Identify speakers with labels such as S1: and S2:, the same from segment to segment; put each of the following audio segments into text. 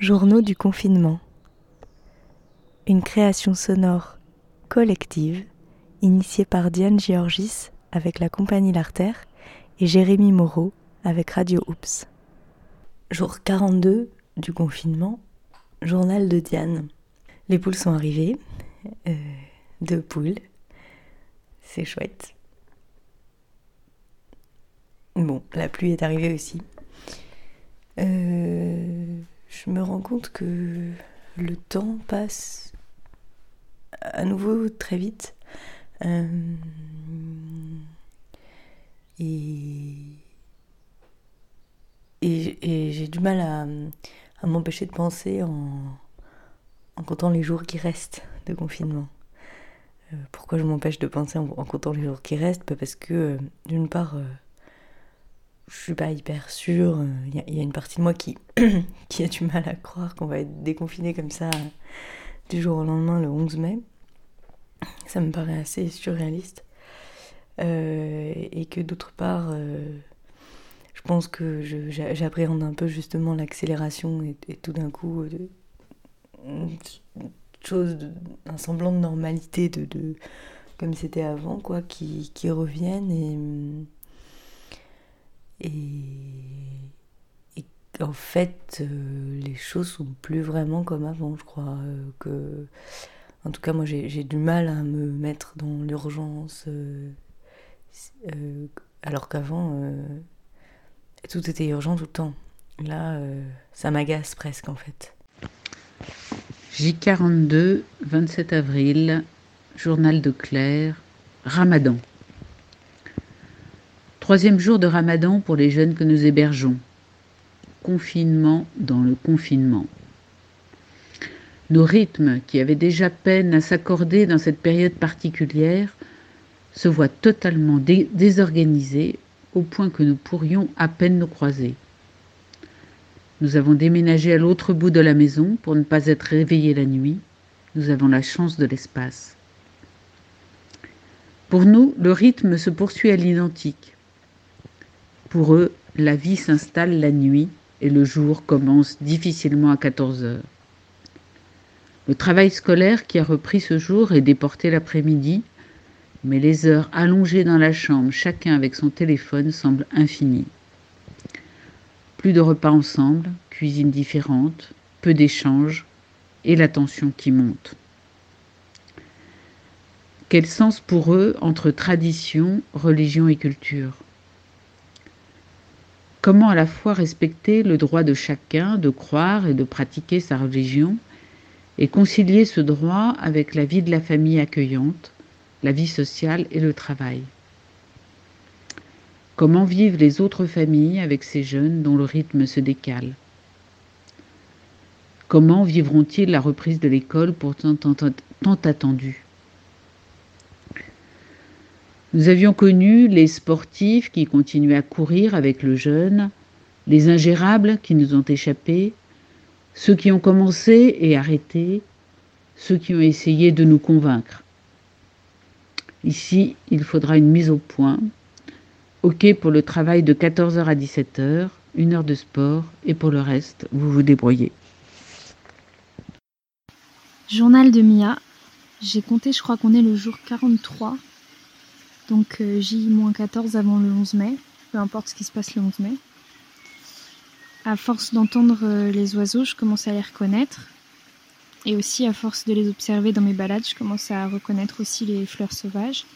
S1: Journaux du confinement. Une création sonore collective initiée par Diane Georgis avec la compagnie L'Artère et Jérémy Moreau avec Radio Oops. Jour 42 du confinement, journal de Diane. Les poules sont arrivées, euh, deux poules, c'est chouette. Bon, la pluie est arrivée aussi. Euh, je me rends compte que le temps passe à nouveau très vite. Euh, et, j'ai du mal à, m'empêcher de penser en, comptant les jours qui restent de confinement. Euh, pourquoi je m'empêche de penser en, comptant les jours qui restent? Parce que, d'une part, je suis pas hyper sûre. Il y, a une partie de moi qui, a du mal à croire qu'on va être déconfiné comme ça du jour au lendemain le 11 mai. Ça me paraît assez surréaliste. Euh, et que d'autre part, euh, je pense que j'appréhende un peu justement l'accélération et, tout d'un coup, chose, un semblant de normalité de comme c'était avant, quoi, qui, qui reviennent et et, en fait, euh, les choses sont plus vraiment comme avant, je crois. Euh, que, en tout cas, moi, j'ai du mal à me mettre dans l'urgence. Euh, alors qu'avant, tout était urgent tout le temps. Là, ça m'agace presque, en fait.
S2: J42, 27 avril, journal de Claire, Ramadan. Troisième jour de ramadan pour les jeunes que nous hébergeons. Confinement dans le confinement. Nos rythmes, qui avaient déjà peine à s'accorder dans cette période particulière, se voient totalement désorganisés au point que nous pourrions à peine nous croiser. Nous avons déménagé à l'autre bout de la maison pour ne pas être réveillés la nuit. Nous avons la chance de l'espace. Pour nous, le rythme se poursuit à l'identique. Pour eux, la vie s'installe la nuit et le jour commence difficilement à 14 heures. Le travail scolaire qui a repris ce jour est déporté l'après-midi, mais les heures allongées dans la chambre, chacun avec son téléphone, semblent infinies. Plus de repas ensemble, cuisine différente, peu d'échanges et la tension qui monte. Quel sens pour eux entre tradition, religion et culture? Comment à la fois respecter le droit de chacun de croire et de pratiquer sa religion et concilier ce droit avec la vie de la famille accueillante, la vie sociale et le travail. Comment vivent les autres familles avec ces jeunes dont le rythme se décale? Comment vivront-ils la reprise de l'école pourtant tant attendue? Nous avions connu les sportifs qui continuaient à courir avec le jeune, les ingérables qui nous ont échappé, ceux qui ont commencé et arrêté, ceux qui ont essayé de nous convaincre. Ici, il faudra une mise au point. OK pour le travail de 14h à 17h, une heure de sport, et pour le reste, vous vous débrouillez.
S3: Journal de Mia. J'ai compté, je crois qu'on est le jour 43 donc euh, J-14 avant le 11 mai, peu importe ce qui se passe le 11 mai. À force d'entendre euh, les oiseaux, je commence à les reconnaître. Et aussi, à force de les observer dans mes balades, je commence à reconnaître aussi les fleurs sauvages.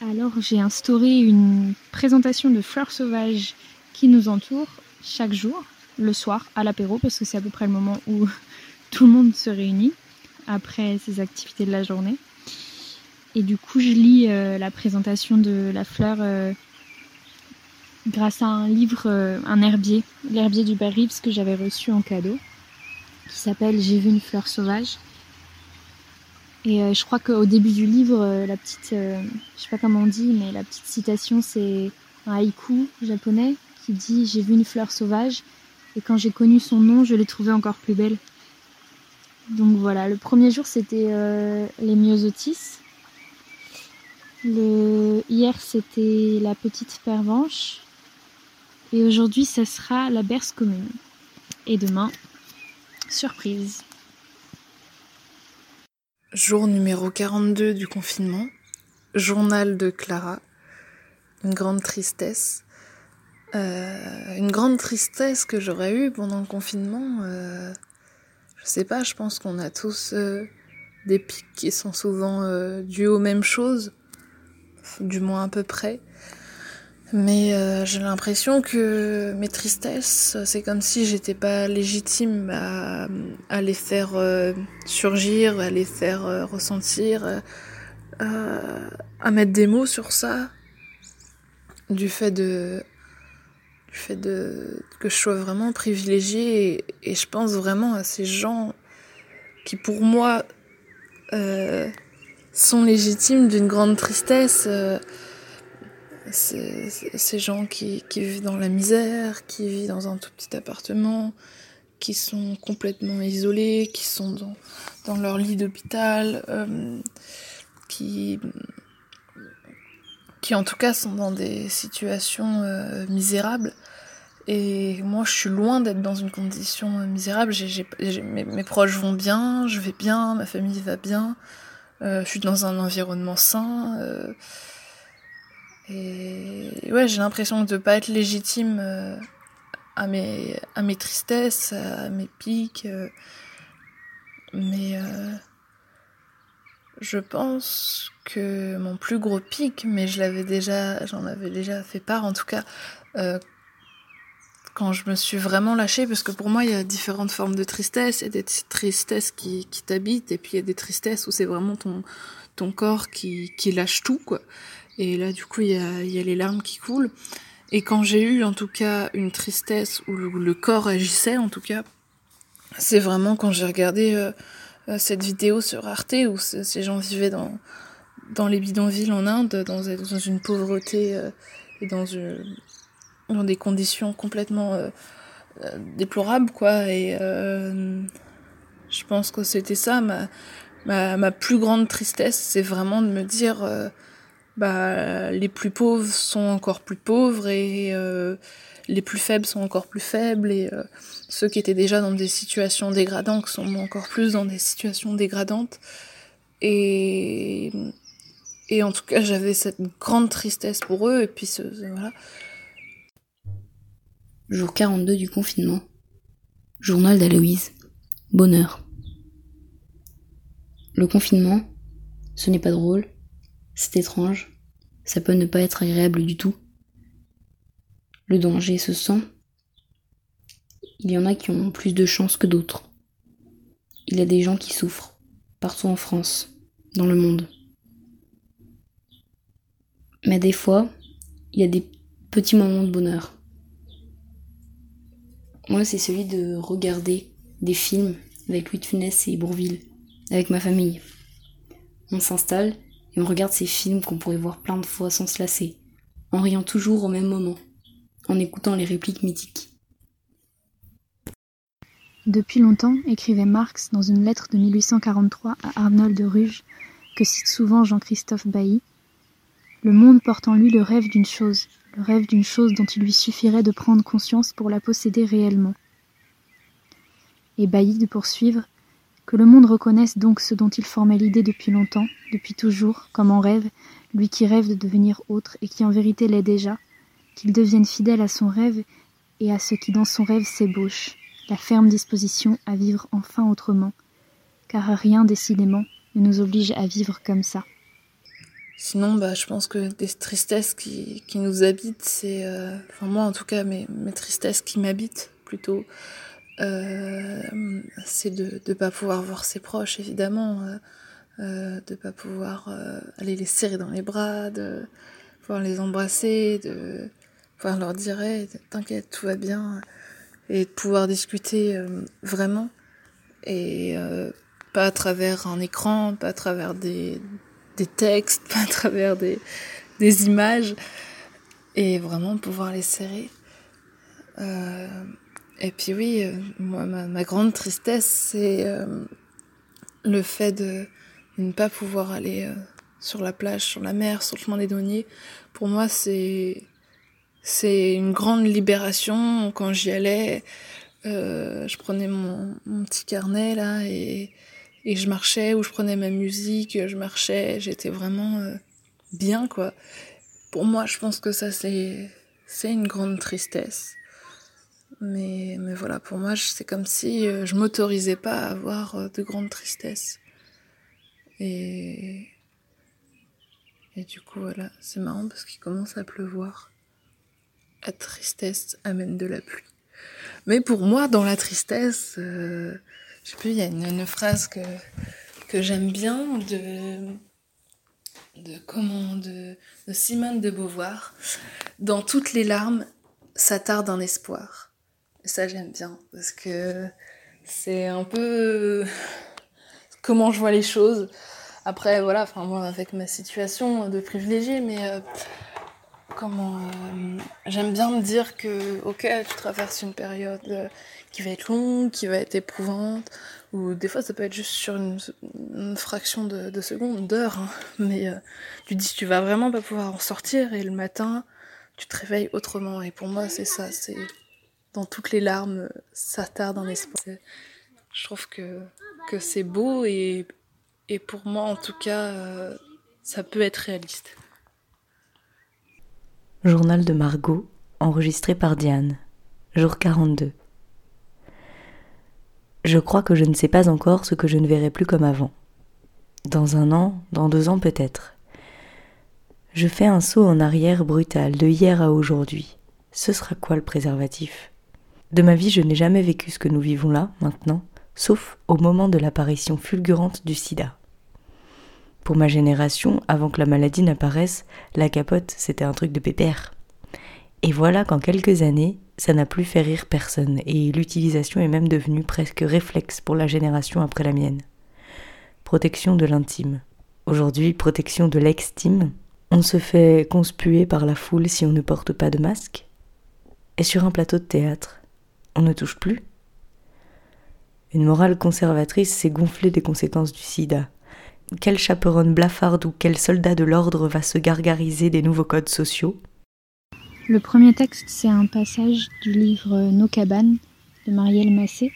S3: Alors, j'ai instauré une présentation de fleurs sauvages qui nous entourent chaque jour, le soir, à l'apéro, parce que c'est à peu près le moment où tout le monde se réunit après ces activités de la journée. Et du coup, je lis euh, la présentation de la fleur euh, grâce à un livre, euh, un herbier, l'herbier du Reeves que j'avais reçu en cadeau, qui s'appelle J'ai vu une fleur sauvage. Et je crois qu'au début du livre, la petite, je sais pas comment on dit, mais la petite citation, c'est un haïku japonais qui dit J'ai vu une fleur sauvage et quand j'ai connu son nom, je l'ai trouvée encore plus belle. Donc voilà, le premier jour c'était les myosotis, le... Hier, c'était la petite pervenche. Et aujourd'hui, ce sera la berce commune. Et demain, Surprise.
S4: Jour numéro 42 du confinement. Journal de Clara. Une grande tristesse. Euh, une grande tristesse que j'aurais eue pendant le confinement. Euh, je sais pas, je pense qu'on a tous euh, des pics qui sont souvent dus aux mêmes choses, du moins à peu près. Mais euh, j'ai l'impression que mes tristesses, c'est comme si j'étais pas légitime à, à les faire euh, surgir, à les faire euh, ressentir, à mettre des mots sur ça, du fait de du fait de que je sois vraiment privilégiée et, je pense vraiment à ces gens qui pour moi sont légitimes d'une grande tristesse. euh, ces gens qui, vivent dans la misère, qui vivent dans un tout petit appartement, qui sont complètement isolés, qui sont dans, leur lit d'hôpital, euh, qui, en tout cas sont dans des situations euh, misérables. Et moi, je suis loin d'être dans une condition misérable. Mes proches vont bien, je vais bien, ma famille va bien. Euh, je suis dans un environnement sain. euh, et ouais, j'ai l'impression de pas être légitime euh, à mes, tristesses, à mes pics. mais je pense que mon plus gros pic, mais je l'avais déjà, j'en avais déjà fait part en tout cas, quand je me suis vraiment lâchée, parce que pour moi il y a différentes formes de tristesse, il y a des tristesses qui, qui t'habitent, et puis il y a des tristesses où c'est vraiment ton, ton corps qui, qui lâche tout, quoi. Et là, du coup, il y a, y a les larmes qui coulent. Et quand j'ai eu, en tout cas, une tristesse où le, corps agissait, en tout cas, c'est vraiment quand j'ai regardé euh, euh, cette vidéo sur Arte où ce- ces gens vivaient dans, dans les bidonvilles en Inde, dans, dans une pauvreté euh, et dans, une, dans des conditions complètement euh, euh, déplorables, quoi. Et euh, je pense que c'était ça, ma, ma, ma plus grande tristesse, c'est vraiment de me dire... bah, les plus pauvres sont encore plus pauvres et les plus faibles sont encore plus faibles et ceux qui étaient déjà dans des situations dégradantes sont encore plus dans des situations dégradantes et et en tout cas j'avais cette grande tristesse pour eux et puis voilà
S5: Jour 42 du confinement. Journal d'Aloïse. Bonheur. Le confinement, ce n'est pas drôle, c'est étrange, ça peut ne pas être agréable du tout. Le danger se sent. Il y en a qui ont plus de chance que d'autres. Il y a des gens qui souffrent, partout en France, dans le monde. Mais des fois, il y a des petits moments de bonheur. Moi, c'est celui de regarder des films avec Louis de Funès et Bourville, avec ma famille. On s'installe et on regarde ces films qu'on pourrait voir plein de fois sans se lasser, en riant toujours au même moment, en écoutant les répliques mythiques.
S3: Depuis longtemps, écrivait Marx dans une lettre de 1843 à Arnold de Ruge, que cite souvent Jean-Christophe Bailly, le monde porte en lui le rêve d'une chose, rêve d'une chose dont il lui suffirait de prendre conscience pour la posséder réellement. Et Bailly de poursuivre que le monde reconnaisse donc ce dont il formait l'idée depuis longtemps, depuis toujours, comme en rêve, lui qui rêve de devenir autre et qui en vérité l'est déjà, qu'il devienne fidèle à son rêve et à ce qui dans son rêve s'ébauche, la ferme disposition à vivre enfin autrement, car rien décidément ne nous oblige à vivre comme ça.
S4: Sinon, bah, je pense que des tristesses qui, qui nous habitent, c'est, euh, enfin moi en tout cas, mes, mes tristesses qui m'habitent plutôt, euh, c'est de ne pas pouvoir voir ses proches, évidemment, euh, de pas pouvoir aller les serrer dans les bras, de pouvoir les embrasser, de pouvoir leur dire t'inquiète, tout va bien, et de pouvoir discuter vraiment, et pas à travers un écran, pas à travers des des textes, à travers des, images, et vraiment pouvoir les serrer. Euh, et puis oui, euh, ma, grande tristesse, c'est euh, le fait de, ne pas pouvoir aller sur la plage, sur la mer, sur le chemin des douaniers. Pour moi, c'est c'est une grande libération quand j'y allais. je prenais mon, mon, petit carnet là et, et, je marchais ou je prenais ma musique, je marchais, j'étais vraiment bien quoi. Pour moi, je pense que ça c'est c'est une grande tristesse. Mais, mais voilà, pour moi, c'est comme si je m'autorisais pas à avoir de grandes tristesses. Et, et du coup, voilà, c'est marrant parce qu'il commence à pleuvoir. La tristesse amène de la pluie. Mais pour moi, dans la tristesse, euh, je sais plus, il y a une, phrase que, j'aime bien de, de, de Simone de Beauvoir. Dans toutes les larmes, s'attarde un espoir. Et ça, j'aime bien parce que c'est un peu comment je vois les choses. Après, voilà, enfin, moi, avec ma situation de privilégié, mais euh, comment. Euh, j'aime bien me dire que, ok, tu traverses une période euh, qui va être longue, qui va être éprouvante, ou des fois, ça peut être juste sur une, fraction de, de seconde, d'heure, hein, mais tu dis, tu vas vraiment pas pouvoir en sortir, et le matin, tu te réveilles autrement. Et pour moi, c'est ça, c'est dans toutes les larmes, ça tarde un espoir. Je trouve que, que c'est beau et, et pour moi, en tout cas, euh, ça peut être réaliste.
S1: Journal de Margot, enregistré par Diane, jour 42. Je crois que je ne sais pas encore ce que je ne verrai plus comme avant. Dans un an, dans deux ans peut-être. Je fais un saut en arrière brutal de hier à aujourd'hui. Ce sera quoi le préservatif? De ma vie, je n'ai jamais vécu ce que nous vivons là, maintenant, sauf au moment de l'apparition fulgurante du sida. Pour ma génération, avant que la maladie n'apparaisse, la capote, c'était un truc de pépère. Et voilà qu'en quelques années, ça n'a plus fait rire personne, et l'utilisation est même devenue presque réflexe pour la génération après la mienne. Protection de l'intime. Aujourd'hui, protection de l'extime. On se fait conspuer par la foule si on ne porte pas de masque. Et sur un plateau de théâtre, on ne touche plus une morale conservatrice s'est gonflée des conséquences du sida. Quelle chaperonne blafarde ou quel soldat de l'ordre va se gargariser des nouveaux codes sociaux?
S3: Le premier texte, c'est un passage du livre Nos cabanes de Marielle Massé.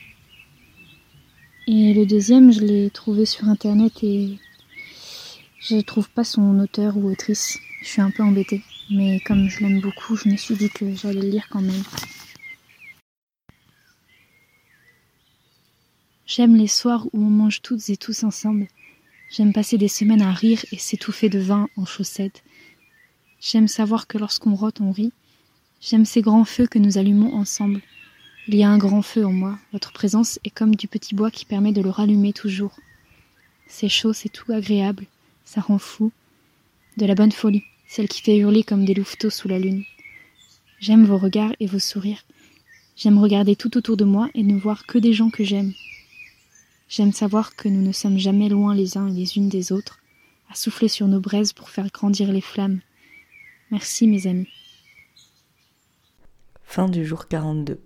S3: Et le deuxième, je l'ai trouvé sur internet et je ne trouve pas son auteur ou autrice. Je suis un peu embêtée. Mais comme je l'aime beaucoup, je me suis dit que j'allais le lire quand même. J'aime les soirs où on mange toutes et tous ensemble. J'aime passer des semaines à rire et s'étouffer de vin en chaussettes. J'aime savoir que lorsqu'on rote, on rit. J'aime ces grands feux que nous allumons ensemble. Il y a un grand feu en moi. Votre présence est comme du petit bois qui permet de le rallumer toujours. C'est chaud, c'est tout agréable. Ça rend fou. De la bonne folie, celle qui fait hurler comme des louveteaux sous la lune. J'aime vos regards et vos sourires. J'aime regarder tout autour de moi et ne voir que des gens que j'aime. J'aime savoir que nous ne sommes jamais loin les uns et les unes des autres, à souffler sur nos braises pour faire grandir les flammes. Merci mes amis.
S1: Fin du jour 42.